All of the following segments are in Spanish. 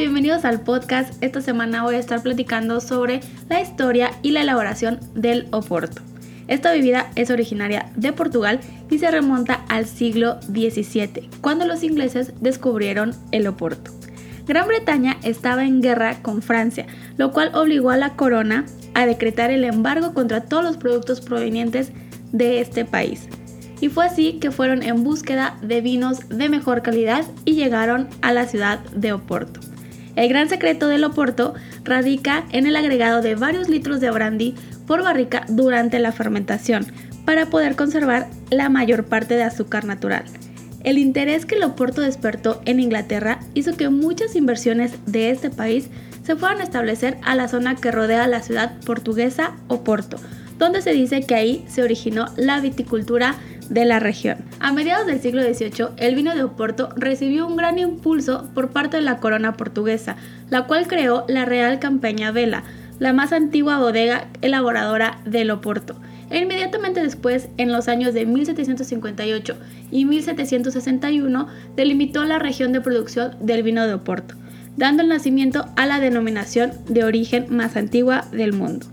Bienvenidos al podcast. Esta semana voy a estar platicando sobre la historia y la elaboración del Oporto. Esta bebida es originaria de Portugal y se remonta al siglo XVII, cuando los ingleses descubrieron el Oporto. Gran Bretaña estaba en guerra con Francia, lo cual obligó a la corona a decretar el embargo contra todos los productos provenientes de este país. Y fue así que fueron en búsqueda de vinos de mejor calidad y llegaron a la ciudad de Oporto. El gran secreto del Oporto radica en el agregado de varios litros de brandy por barrica durante la fermentación para poder conservar la mayor parte de azúcar natural. El interés que el Oporto despertó en Inglaterra hizo que muchas inversiones de este país se fueran a establecer a la zona que rodea la ciudad portuguesa Oporto, donde se dice que ahí se originó la viticultura de la región. A mediados del siglo XVIII, el vino de Oporto recibió un gran impulso por parte de la corona portuguesa, la cual creó la Real Campaña Vela, la más antigua bodega elaboradora del Oporto. E inmediatamente después, en los años de 1758 y 1761, delimitó la región de producción del vino de Oporto, dando el nacimiento a la denominación de origen más antigua del mundo.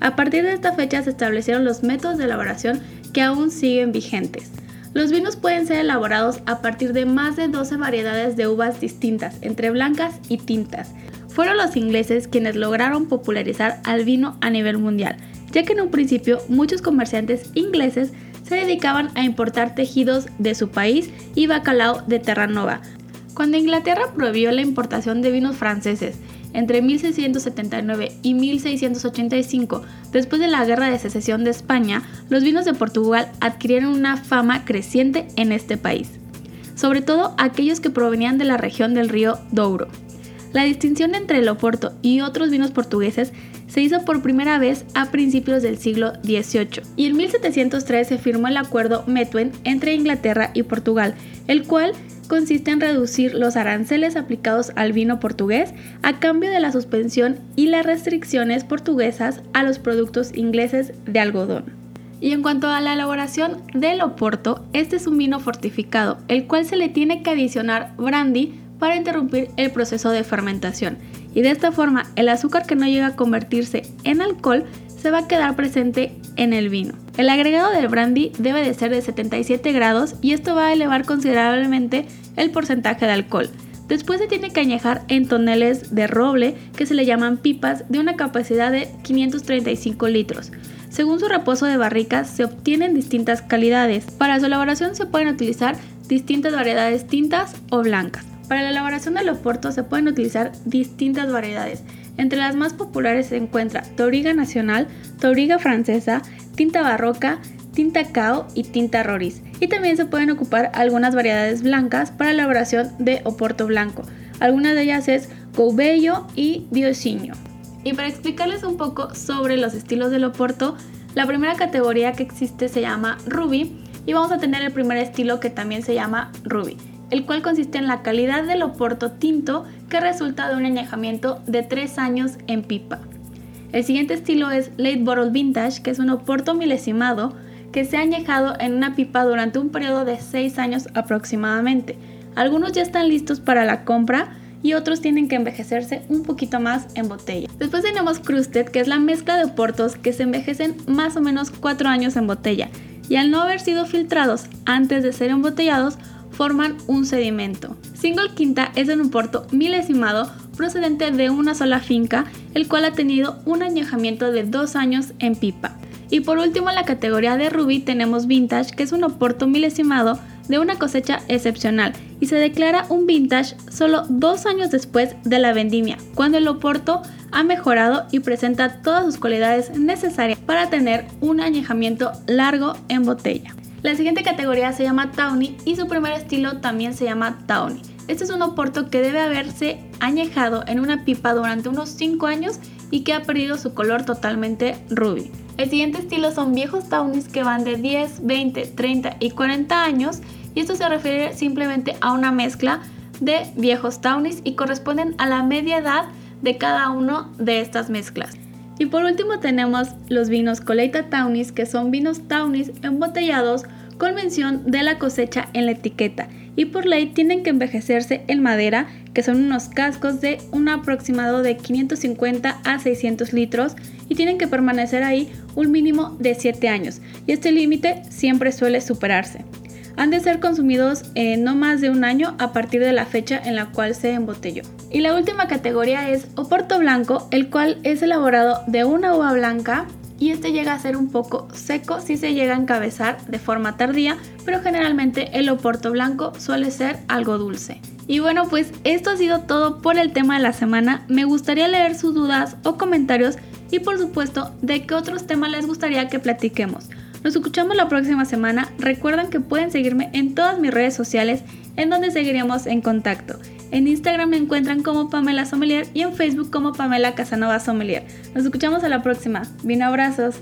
A partir de esta fecha se establecieron los métodos de elaboración que aún siguen vigentes. Los vinos pueden ser elaborados a partir de más de 12 variedades de uvas distintas, entre blancas y tintas. Fueron los ingleses quienes lograron popularizar al vino a nivel mundial, ya que en un principio muchos comerciantes ingleses se dedicaban a importar tejidos de su país y bacalao de Terranova. Cuando Inglaterra prohibió la importación de vinos franceses entre 1679 y 1685, después de la Guerra de Secesión de España, los vinos de Portugal adquirieron una fama creciente en este país, sobre todo aquellos que provenían de la región del río Douro. La distinción entre el Oporto y otros vinos portugueses se hizo por primera vez a principios del siglo XVIII y en 1703 se firmó el acuerdo Methuen entre Inglaterra y Portugal, el cual consiste en reducir los aranceles aplicados al vino portugués a cambio de la suspensión y las restricciones portuguesas a los productos ingleses de algodón. Y en cuanto a la elaboración del oporto, este es un vino fortificado, el cual se le tiene que adicionar brandy para interrumpir el proceso de fermentación. Y de esta forma, el azúcar que no llega a convertirse en alcohol se va a quedar presente en el vino. El agregado del brandy debe de ser de 77 grados y esto va a elevar considerablemente el porcentaje de alcohol. Después se tiene que añejar en toneles de roble que se le llaman pipas de una capacidad de 535 litros. Según su reposo de barricas se obtienen distintas calidades. Para su elaboración se pueden utilizar distintas variedades tintas o blancas. Para la elaboración del oporto se pueden utilizar distintas variedades. Entre las más populares se encuentra Toriga Nacional, Toriga Francesa, Tinta Barroca, Tinta Cao y Tinta Roris. Y también se pueden ocupar algunas variedades blancas para la elaboración de Oporto Blanco. Algunas de ellas es Coubello y Diosinho. Y para explicarles un poco sobre los estilos del Oporto, la primera categoría que existe se llama Ruby y vamos a tener el primer estilo que también se llama Ruby el cual consiste en la calidad del oporto tinto que resulta de un añejamiento de 3 años en pipa. El siguiente estilo es Late Bottle Vintage, que es un oporto milesimado que se ha añejado en una pipa durante un periodo de 6 años aproximadamente. Algunos ya están listos para la compra y otros tienen que envejecerse un poquito más en botella. Después tenemos Crusted, que es la mezcla de oportos que se envejecen más o menos 4 años en botella y al no haber sido filtrados antes de ser embotellados, forman un sedimento. Single Quinta es un porto milesimado procedente de una sola finca, el cual ha tenido un añejamiento de dos años en pipa. Y por último en la categoría de Ruby tenemos Vintage, que es un oporto milesimado de una cosecha excepcional y se declara un vintage solo dos años después de la vendimia, cuando el oporto ha mejorado y presenta todas sus cualidades necesarias para tener un añejamiento largo en botella. La siguiente categoría se llama Tawny y su primer estilo también se llama Tawny. Este es un oporto que debe haberse añejado en una pipa durante unos 5 años y que ha perdido su color totalmente rubí. El siguiente estilo son viejos tawnis que van de 10, 20, 30 y 40 años y esto se refiere simplemente a una mezcla de viejos tawnis y corresponden a la media edad de cada uno de estas mezclas. Y por último tenemos los vinos Coleita Tawnis que son vinos tawnis embotellados con mención de la cosecha en la etiqueta y por ley tienen que envejecerse en madera, que son unos cascos de un aproximado de 550 a 600 litros y tienen que permanecer ahí un mínimo de 7 años y este límite siempre suele superarse. Han de ser consumidos en no más de un año a partir de la fecha en la cual se embotelló. Y la última categoría es Oporto Blanco, el cual es elaborado de una uva blanca y este llega a ser un poco seco si se llega a encabezar de forma tardía, pero generalmente el oporto blanco suele ser algo dulce. Y bueno, pues esto ha sido todo por el tema de la semana. Me gustaría leer sus dudas o comentarios y por supuesto de qué otros temas les gustaría que platiquemos. Nos escuchamos la próxima semana. Recuerden que pueden seguirme en todas mis redes sociales en donde seguiremos en contacto. En Instagram me encuentran como Pamela Sommelier y en Facebook como Pamela Casanova Sommelier. Nos escuchamos a la próxima. Vino abrazos.